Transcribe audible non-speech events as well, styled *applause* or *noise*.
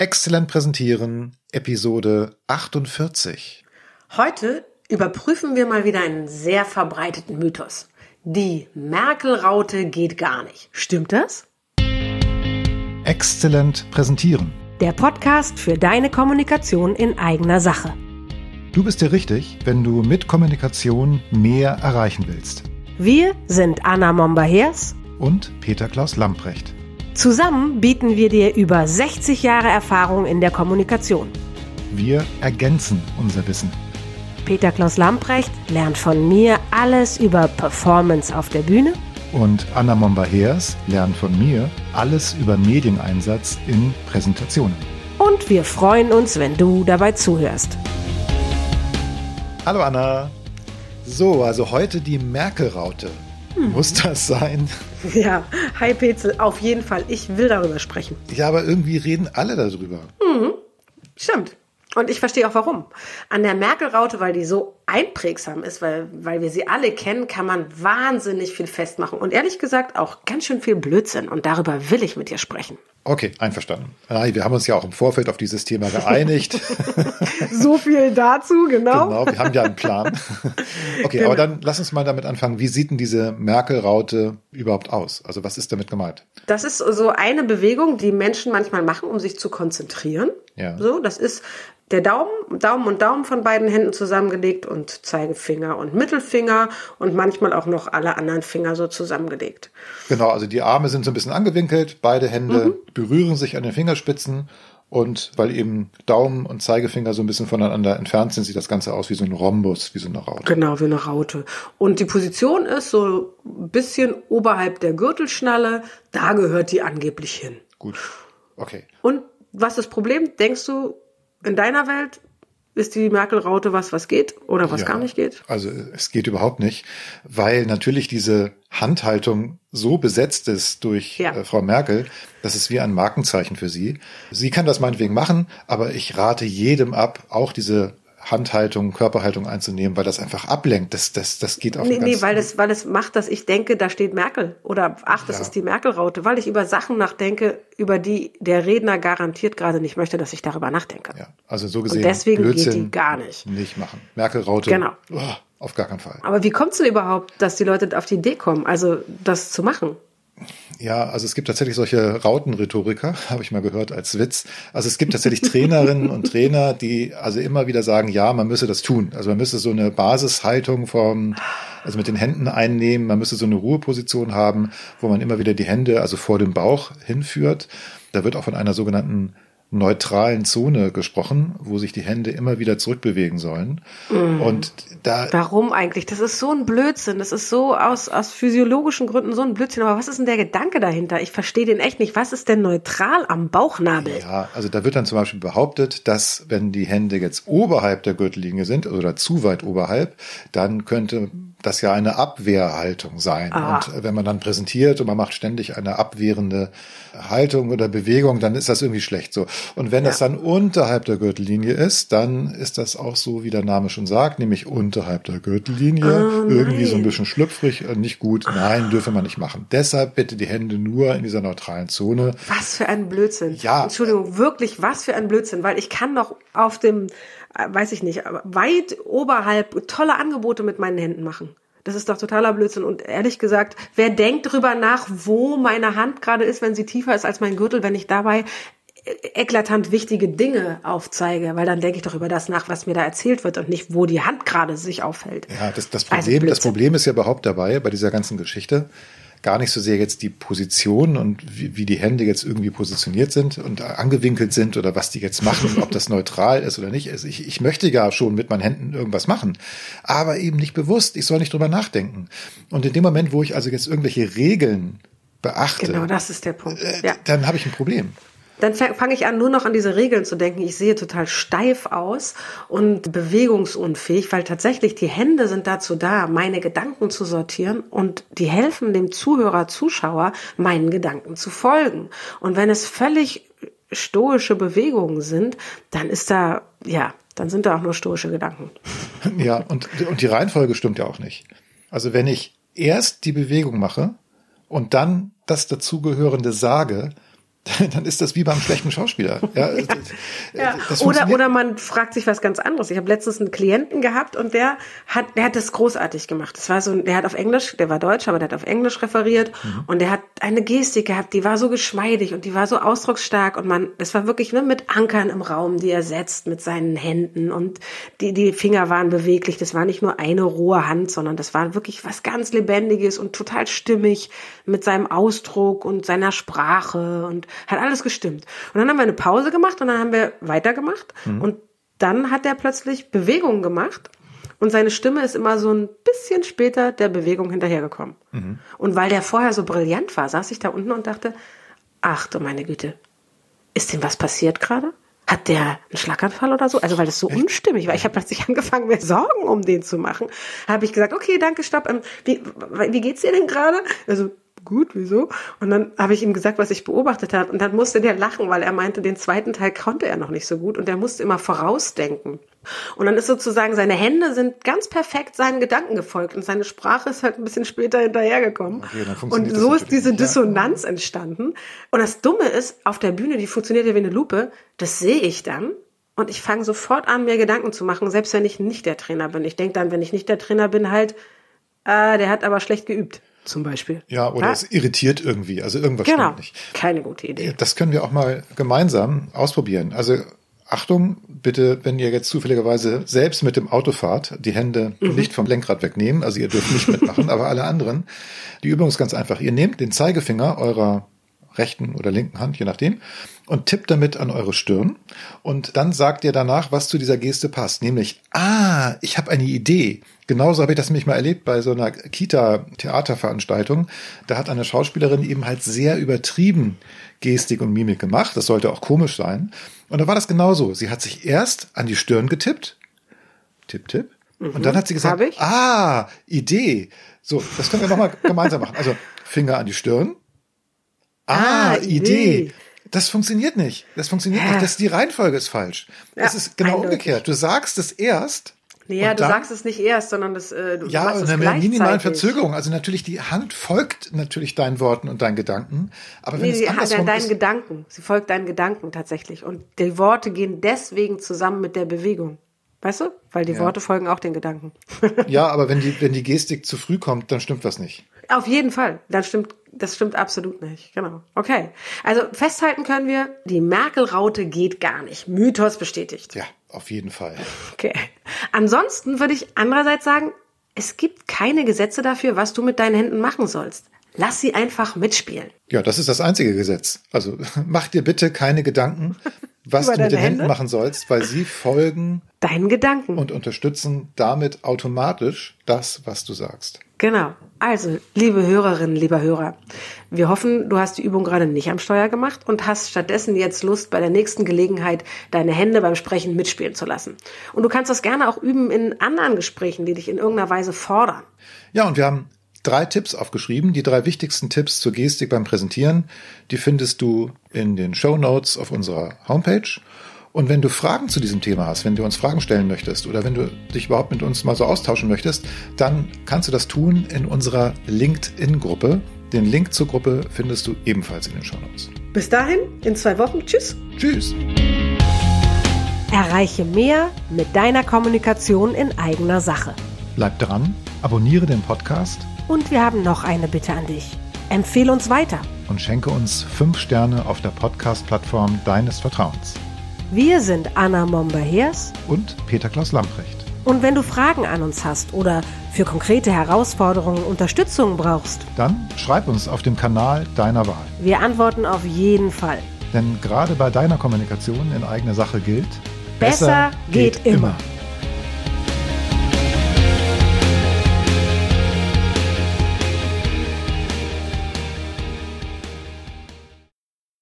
Exzellent präsentieren, Episode 48. Heute überprüfen wir mal wieder einen sehr verbreiteten Mythos. Die Merkel-Raute geht gar nicht. Stimmt das? Exzellent präsentieren. Der Podcast für deine Kommunikation in eigener Sache. Du bist dir richtig, wenn du mit Kommunikation mehr erreichen willst. Wir sind Anna Momba-Hers Und Peter Klaus Lamprecht. Zusammen bieten wir dir über 60 Jahre Erfahrung in der Kommunikation. Wir ergänzen unser Wissen. Peter Klaus Lamprecht lernt von mir alles über Performance auf der Bühne Und Anna Momba-Hers lernt von mir alles über Medieneinsatz in Präsentationen. und wir freuen uns, wenn du dabei zuhörst. Hallo Anna. So, also heute die Merkel-Raute. Muss das sein? Ja, hi Petzel, auf jeden Fall. Ich will darüber sprechen. Ja, aber irgendwie reden alle darüber. Stimmt. Und ich verstehe auch warum. An der Merkel-Raute, weil die so einprägsam ist, weil, weil wir sie alle kennen, kann man wahnsinnig viel festmachen. Und ehrlich gesagt auch ganz schön viel Blödsinn. Und darüber will ich mit dir sprechen. Okay, einverstanden. Wir haben uns ja auch im Vorfeld auf dieses Thema geeinigt. *laughs* So viel dazu, genau. genau, wir haben ja einen Plan. *laughs* Okay, Genau. aber dann lass uns mal damit anfangen. Wie sieht denn diese Merkel-Raute überhaupt aus? Also was ist damit gemeint? Das ist so eine Bewegung, die Menschen manchmal machen, um sich zu konzentrieren. Ja. So, das ist der Daumen, Daumen und Daumen von beiden Händen zusammengelegt und Zeigefinger und Mittelfinger und manchmal auch noch alle anderen Finger so zusammengelegt. Genau, also die Arme sind so ein bisschen angewinkelt, beide Hände Mhm. berühren sich an den Fingerspitzen und weil eben Daumen und Zeigefinger so ein bisschen voneinander entfernt sind, sieht das Ganze aus wie so ein Rhombus, wie so eine Raute. Genau, wie eine Raute. Und die Position ist so ein bisschen oberhalb der Gürtelschnalle. Da gehört die angeblich hin. Gut, okay. Und was ist das Problem? Denkst du, in deiner Welt ist die Merkel-Raute was, was geht oder was Ja, gar nicht geht? Also es geht überhaupt nicht, weil natürlich diese Handhaltung so besetzt ist durch Ja. äh, Frau Merkel, das ist wie ein Markenzeichen für sie. Sie kann das meinetwegen machen, aber ich rate jedem ab, auch diese Handhaltung, Körperhaltung einzunehmen, weil das einfach ablenkt. Das, das, das geht auf Nee, eine nee, weil es, weil es macht, dass ich denke, da steht Merkel. Oder ach, das Ja. ist die Merkel-Raute, weil ich über Sachen nachdenke, über die der Redner garantiert gerade nicht möchte, dass ich darüber nachdenke. Ja, also so gesehen. deswegen geht Blödsinn die gar nicht. Nicht machen. Merkel-Raute. Genau. Oh, auf gar keinen Fall. Aber wie kommt es denn überhaupt, dass die Leute auf die Idee kommen, also das zu machen? Ja, also es gibt tatsächlich solche Rautenrhetoriker, *laughs* habe ich mal gehört als Witz. Also es gibt tatsächlich Trainerinnen und Trainer, die also immer wieder sagen, ja, man müsse das tun. Also man müsse so eine Basishaltung vom, also mit den Händen einnehmen, man müsse so eine Ruheposition haben, wo man immer wieder die Hände also vor dem Bauch hinführt. Da wird auch von einer sogenannten neutralen Zone gesprochen, wo sich die Hände immer wieder zurückbewegen sollen. Und da Warum eigentlich? Das ist so ein Blödsinn. Das ist so aus, aus physiologischen Gründen so ein Blödsinn. Aber was ist denn der Gedanke dahinter? Ich verstehe den echt nicht. Was ist denn neutral am Bauchnabel? Ja, also da wird dann zum Beispiel behauptet, dass wenn die Hände jetzt oberhalb der Gürtellinie sind oder zu weit oberhalb, dann könnte das ja eine Abwehrhaltung sein. Ah. Und wenn man dann präsentiert und man macht ständig eine abwehrende Haltung oder Bewegung, dann ist das irgendwie schlecht so. Und wenn das Ja. dann unterhalb der Gürtellinie ist, dann ist das auch so, wie der Name schon sagt, nämlich unterhalb der Gürtellinie. Oh, irgendwie so ein bisschen schlüpfrig, äh, nicht gut. Nein, dürfe man nicht machen. Deshalb bitte die Hände nur in dieser neutralen Zone. Was für ein Blödsinn. Ja. Entschuldigung, wirklich, was für ein Blödsinn, weil ich kann doch auf dem, weiß ich nicht, weit oberhalb tolle Angebote mit meinen Händen machen. Das ist doch totaler Blödsinn. Und ehrlich gesagt, wer denkt drüber nach, wo meine Hand gerade ist, wenn sie tiefer ist als mein Gürtel, wenn ich dabei äh, eklatant wichtige Dinge aufzeige, weil dann denke ich doch über das nach, was mir da erzählt wird und nicht, wo die Hand gerade sich aufhält. Ja, das, das, Also Problem, das Blödsinn. Problem ist ja überhaupt dabei, bei dieser ganzen Geschichte, gar nicht so sehr jetzt die Position und wie, wie die Hände jetzt irgendwie positioniert sind und angewinkelt sind oder was die jetzt machen, ob das *laughs* neutral ist oder nicht. Also ich, ich möchte ja schon mit meinen Händen irgendwas machen, aber eben nicht bewusst. Ich soll nicht drüber nachdenken. Und in dem Moment, wo ich also jetzt irgendwelche Regeln beachte, Genau, das ist der Punkt. äh, Ja. dann habe ich ein Problem. Dann fange ich an, nur noch an diese Regeln zu denken. Ich sehe total steif aus und bewegungsunfähig, weil tatsächlich die Hände sind dazu da, meine Gedanken zu sortieren und die helfen dem Zuhörer, Zuschauer, meinen Gedanken zu folgen. Und wenn es völlig stoische Bewegungen sind, dann ist da, ja, dann sind da auch nur stoische Gedanken. *laughs* Ja, und, und die Reihenfolge stimmt ja auch nicht. Also wenn ich erst die Bewegung mache und dann das dazugehörende sage, *laughs* dann ist das wie beim schlechten Schauspieler. Ja, *laughs* ja. ja. Oder, oder man fragt sich was ganz anderes. Ich habe letztens einen Klienten gehabt und der hat, der hat das großartig gemacht. Das war so, der hat auf Englisch, der war Deutsch, aber der hat auf Englisch referiert mhm. und der hat eine Gestik gehabt, die war so geschmeidig und die war so ausdrucksstark und man, das war wirklich ne, mit Ankern im Raum, die er setzt mit seinen Händen und die, die Finger waren beweglich. Das war nicht nur eine rohe Hand, sondern das war wirklich was ganz Lebendiges und total stimmig mit seinem Ausdruck und seiner Sprache und hat alles gestimmt. Und dann haben wir eine Pause gemacht und dann haben wir weitergemacht. Mhm. Und dann hat er plötzlich Bewegungen gemacht. Und seine Stimme ist immer so ein bisschen später der Bewegung hinterhergekommen. Mhm. Und weil der vorher so brillant war, saß ich da unten und dachte, ach du meine Güte, ist dem was passiert gerade? Hat der einen Schlaganfall oder so? Also weil das so unstimmig war. Ich habe plötzlich *laughs* angefangen, mir Sorgen um den zu machen. Habe ich gesagt, okay, danke, stopp. Ähm, wie, wie geht's dir denn gerade? Also gut, wieso? Und dann habe ich ihm gesagt, was ich beobachtet habe. Und dann musste der lachen, weil er meinte, den zweiten Teil konnte er noch nicht so gut und er musste immer vorausdenken. Und dann ist sozusagen, seine Hände sind ganz perfekt seinen Gedanken gefolgt und seine Sprache ist halt ein bisschen später hinterhergekommen. Okay, und so ist diese Dissonanz ja. entstanden. Und das Dumme ist, auf der Bühne, die funktioniert ja wie eine Lupe, das sehe ich dann. Und ich fange sofort an, mir Gedanken zu machen, selbst wenn ich nicht der Trainer bin. Ich denke dann, wenn ich nicht der Trainer bin, halt, äh, der hat aber schlecht geübt zum Beispiel. Ja, oder ja? es irritiert irgendwie. Also irgendwas genau. stimmt nicht. Keine gute Idee. Das können wir auch mal gemeinsam ausprobieren. Also Achtung, bitte, wenn ihr jetzt zufälligerweise selbst mit dem Auto fahrt, die Hände mhm. nicht vom Lenkrad wegnehmen. Also ihr dürft nicht mitmachen, *laughs* aber alle anderen. Die Übung ist ganz einfach. Ihr nehmt den Zeigefinger eurer rechten oder linken Hand, je nachdem, und tippt damit an eure Stirn. Und dann sagt ihr danach, was zu dieser Geste passt. Nämlich, ah, ich habe eine Idee. Genauso habe ich das nämlich mal erlebt bei so einer Kita-Theaterveranstaltung. Da hat eine Schauspielerin eben halt sehr übertrieben Gestik und Mimik gemacht. Das sollte auch komisch sein. Und da war das genauso. Sie hat sich erst an die Stirn getippt. Tipp, tipp. Mhm. Und dann hat sie gesagt, ah, Idee. So, das können wir nochmal gemeinsam machen. Also Finger an die Stirn. Ah, ah Idee. Idee. Das funktioniert nicht. Das funktioniert ja. nicht. Das, die Reihenfolge ist falsch. Das ja, ist genau eindeutig. umgekehrt. Du sagst es erst. Naja, du dann, sagst es nicht erst, sondern das, äh, du ja, machst es eine minimalen Verzögerung. Also natürlich, die Hand folgt natürlich deinen Worten und deinen Gedanken. Aber wenn nee, es andersrum deinen Gedanken. Sie folgt deinen Gedanken tatsächlich. Und die Worte gehen deswegen zusammen mit der Bewegung. Weißt du? Weil die ja. Worte folgen auch den Gedanken. ja, aber wenn die, wenn die Gestik zu früh kommt, dann stimmt was nicht. Auf jeden Fall. Dann stimmt, das stimmt absolut nicht. Genau. Okay. Also festhalten können wir, die Merkel-Raute geht gar nicht. Mythos bestätigt. Ja, auf jeden Fall. Okay. Ansonsten würde ich andererseits sagen, es gibt keine Gesetze dafür, was du mit deinen Händen machen sollst. Lass sie einfach mitspielen. Ja, das ist das einzige Gesetz. Also *laughs* mach dir bitte keine Gedanken, was du mit den Händen machen sollst, weil sie folgen deinen Gedanken und unterstützen damit automatisch das, was du sagst. Genau. Also, liebe Hörerinnen, lieber Hörer, wir hoffen, du hast die Übung gerade nicht am Steuer gemacht und hast stattdessen jetzt Lust, bei der nächsten Gelegenheit deine Hände beim Sprechen mitspielen zu lassen. Und du kannst das gerne auch üben in anderen Gesprächen, die dich in irgendeiner Weise fordern. Ja, und wir haben drei Tipps aufgeschrieben, die drei wichtigsten Tipps zur Gestik beim Präsentieren. Die findest du in den Show Notes auf unserer Homepage. Und wenn du Fragen zu diesem Thema hast, wenn du uns Fragen stellen möchtest oder wenn du dich überhaupt mit uns mal so austauschen möchtest, dann kannst du das tun in unserer LinkedIn-Gruppe. Den Link zur Gruppe findest du ebenfalls in den Show Notes. Bis dahin, in zwei Wochen. Tschüss. Tschüss. Erreiche mehr mit deiner Kommunikation in eigener Sache. Bleib dran, abonniere den Podcast und wir haben noch eine Bitte an dich. Empfehle uns weiter. Und schenke uns fünf Sterne auf der Podcast-Plattform deines Vertrauens. Wir sind Anna Momber-Hers und Peter Klaus Lamprecht. Und wenn du Fragen an uns hast oder für konkrete Herausforderungen Unterstützung brauchst, dann schreib uns auf dem Kanal deiner Wahl. Wir antworten auf jeden Fall. Denn gerade bei deiner Kommunikation in eigener Sache gilt, besser, besser geht, geht, immer. immer.